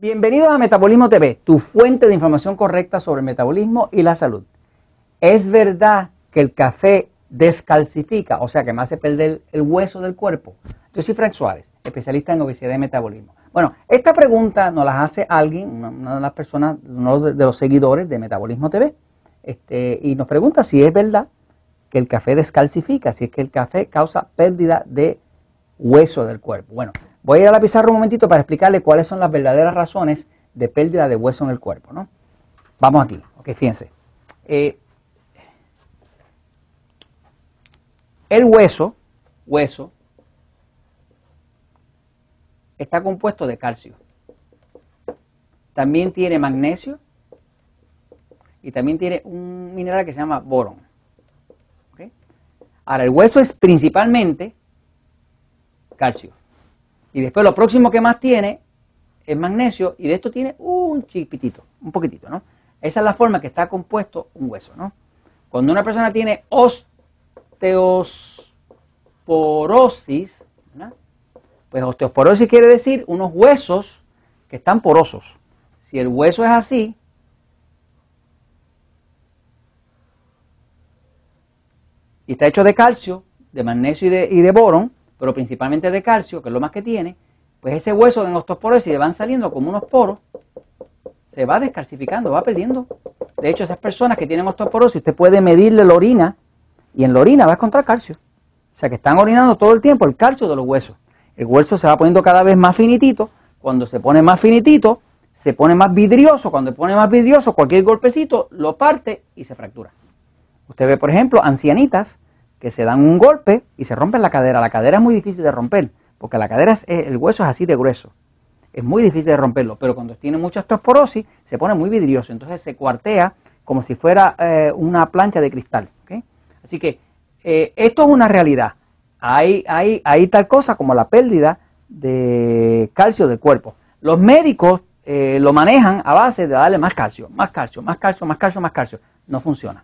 Bienvenidos a Metabolismo TV, tu fuente de información correcta sobre el metabolismo y la salud. Es verdad que el café descalcifica, o sea que me hace perder el hueso del cuerpo. Yo soy Frank Suárez, especialista en obesidad y metabolismo. Bueno, esta pregunta nos la hace alguien, una de las personas, uno de los seguidores de Metabolismo TV, este, y nos pregunta si es verdad que el café descalcifica, si es que el café causa pérdida de hueso del cuerpo. Bueno, Voy a ir a la pizarra un momentito para explicarle cuáles son las verdaderas razones de pérdida de hueso en el cuerpo. ¿no? Vamos aquí, ok, fíjense. Eh, el hueso, hueso, está compuesto de calcio. También tiene magnesio y también tiene un mineral que se llama borón. Ahora, el hueso es principalmente calcio. Y después lo próximo que más tiene es magnesio y de esto tiene un chiquitito, un poquitito, ¿no? Esa es la forma que está compuesto un hueso, ¿no? Cuando una persona tiene osteosporosis, pues osteoporosis quiere decir unos huesos que están porosos. Si el hueso es así, y está hecho de calcio, de magnesio y de, y de pero principalmente de calcio, que es lo más que tiene, pues ese hueso en osteoporosis le van saliendo como unos poros, se va descalcificando, va perdiendo. De hecho, esas personas que tienen osteoporosis, usted puede medirle la orina y en la orina va a encontrar calcio. O sea que están orinando todo el tiempo el calcio de los huesos. El hueso se va poniendo cada vez más finitito. Cuando se pone más finitito, se pone más vidrioso. Cuando se pone más vidrioso, cualquier golpecito lo parte y se fractura. Usted ve, por ejemplo, ancianitas que se dan un golpe y se rompen la cadera. La cadera es muy difícil de romper, porque la cadera es, el hueso es así de grueso. Es muy difícil de romperlo, pero cuando tiene mucha osteoporosis se pone muy vidrioso, entonces se cuartea como si fuera eh, una plancha de cristal. Así que eh, esto es una realidad. Hay, hay, hay, tal cosa como la pérdida de calcio del cuerpo. Los médicos eh, lo manejan a base de darle más calcio, más calcio, más calcio, más calcio, más calcio. No funciona.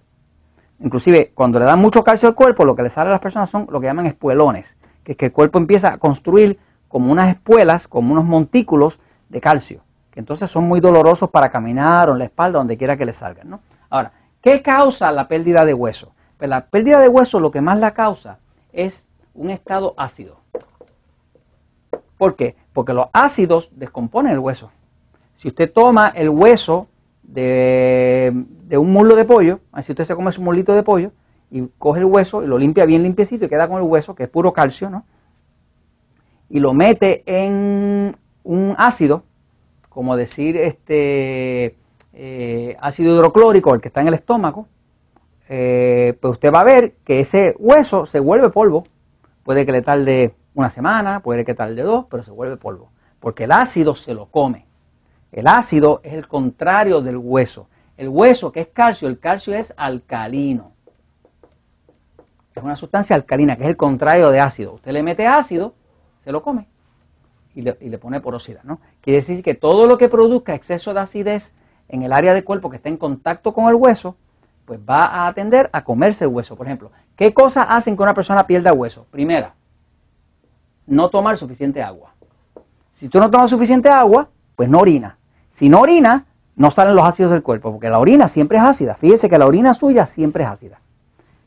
Inclusive, cuando le dan mucho calcio al cuerpo, lo que le sale a las personas son lo que llaman espuelones, que es que el cuerpo empieza a construir como unas espuelas, como unos montículos de calcio, que entonces son muy dolorosos para caminar o en la espalda, donde quiera que le salgan. ¿no? Ahora, ¿qué causa la pérdida de hueso? Pues la pérdida de hueso lo que más la causa es un estado ácido. ¿Por qué? Porque los ácidos descomponen el hueso. Si usted toma el hueso de, un muslo de pollo, así usted se come su mulito de pollo y coge el hueso y lo limpia bien limpiecito y queda con el hueso, que es puro calcio, ¿no? Y lo mete en un ácido, como decir este eh, ácido hidroclórico, el que está en el estómago, eh, pues usted va a ver que ese hueso se vuelve polvo. Puede que le tarde una semana, puede que tarde dos, pero se vuelve polvo. Porque el ácido se lo come. El ácido es el contrario del hueso. El hueso, que es calcio, el calcio es alcalino. Es una sustancia alcalina, que es el contrario de ácido. Usted le mete ácido, se lo come y le, pone porosidad. ¿no? Quiere decir que todo lo que produzca exceso de acidez en el área del cuerpo que está en contacto con el hueso, pues va a atender a comerse el hueso. Por ejemplo, ¿qué cosas hacen que una persona pierda hueso? Primera, no tomar suficiente agua. Si tú no tomas suficiente agua, pues no orina. Si no orina, no salen los ácidos del cuerpo, porque la orina siempre es ácida. Fíjese que la orina suya siempre es ácida.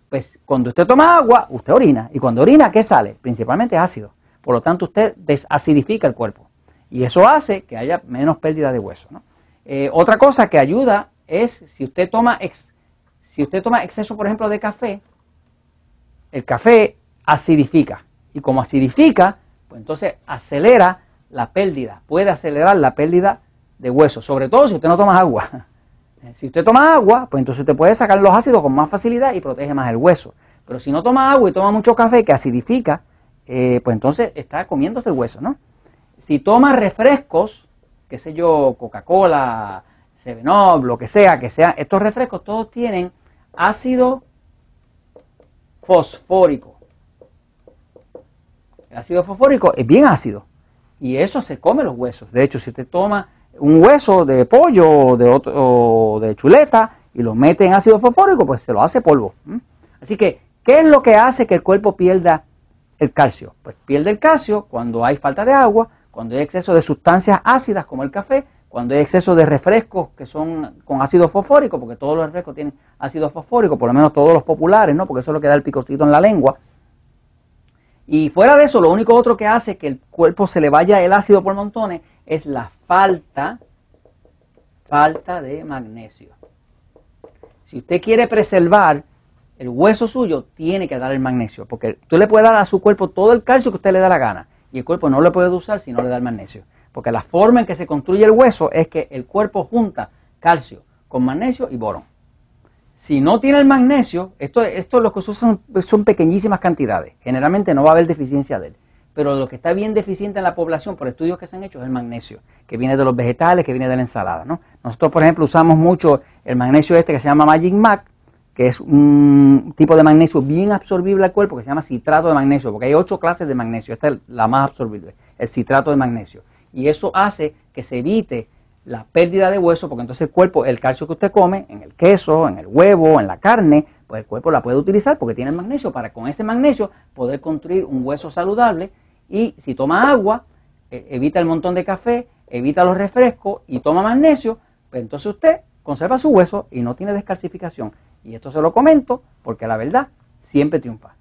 Pues cuando usted toma agua, usted orina. Y cuando orina, ¿qué sale? Principalmente ácido. Por lo tanto, usted desacidifica el cuerpo. Y eso hace que haya menos pérdida de hueso. Eh, otra cosa que ayuda es si usted, toma si usted toma exceso, por ejemplo, de café, el café acidifica. Y como acidifica, pues entonces acelera la pérdida, puede acelerar la pérdida de hueso, sobre todo si usted no toma agua. Si usted toma agua, pues entonces usted puede sacar los ácidos con más facilidad y protege más el hueso. Pero si no toma agua y toma mucho café que acidifica, eh, pues entonces está comiéndose el hueso, ¿no? Si toma refrescos, qué sé yo, Coca-Cola, Sevenob, lo que sea, que sean, estos refrescos todos tienen ácido fosfórico. El ácido fosfórico es bien ácido y eso se come los huesos. De hecho, si usted toma un hueso de pollo o de, otro, de chuleta y lo mete en ácido fosfórico, pues se lo hace polvo. Así que, ¿qué es lo que hace que el cuerpo pierda el calcio? Pues pierde el calcio cuando hay falta de agua, cuando hay exceso de sustancias ácidas como el café, cuando hay exceso de refrescos que son con ácido fosfórico, porque todos los refrescos tienen ácido fosfórico, por lo menos todos los populares, ¿no? Porque eso es lo que da el picocito en la lengua. Y fuera de eso, lo único otro que hace que el cuerpo se le vaya el ácido por montones es la falta, falta de magnesio. Si usted quiere preservar el hueso suyo, tiene que dar el magnesio, porque tú le puedes dar a su cuerpo todo el calcio que usted le da la gana, y el cuerpo no lo puede usar si no le da el magnesio. Porque la forma en que se construye el hueso es que el cuerpo junta calcio con magnesio y borón. Si no tiene el magnesio, esto, esto lo que son pequeñísimas cantidades. Generalmente no va a haber deficiencia de él. Pero lo que está bien deficiente en la población por estudios que se han hecho es el magnesio, que viene de los vegetales, que viene de la ensalada. ¿no? Nosotros, por ejemplo, usamos mucho el magnesio este que se llama Magic Mac, que es un tipo de magnesio bien absorbible al cuerpo, que se llama citrato de magnesio, porque hay ocho clases de magnesio, esta es la más absorbible, el citrato de magnesio y eso hace que se evite la pérdida de hueso, porque entonces el cuerpo, el calcio que usted come, en el queso, en el huevo, en la carne, pues el cuerpo la puede utilizar porque tiene el magnesio para con ese magnesio poder construir un hueso saludable y si toma agua, e, evita el montón de café, evita los refrescos y toma magnesio, pues entonces usted conserva su hueso y no tiene descalcificación. Y esto se lo comento porque la verdad siempre triunfa.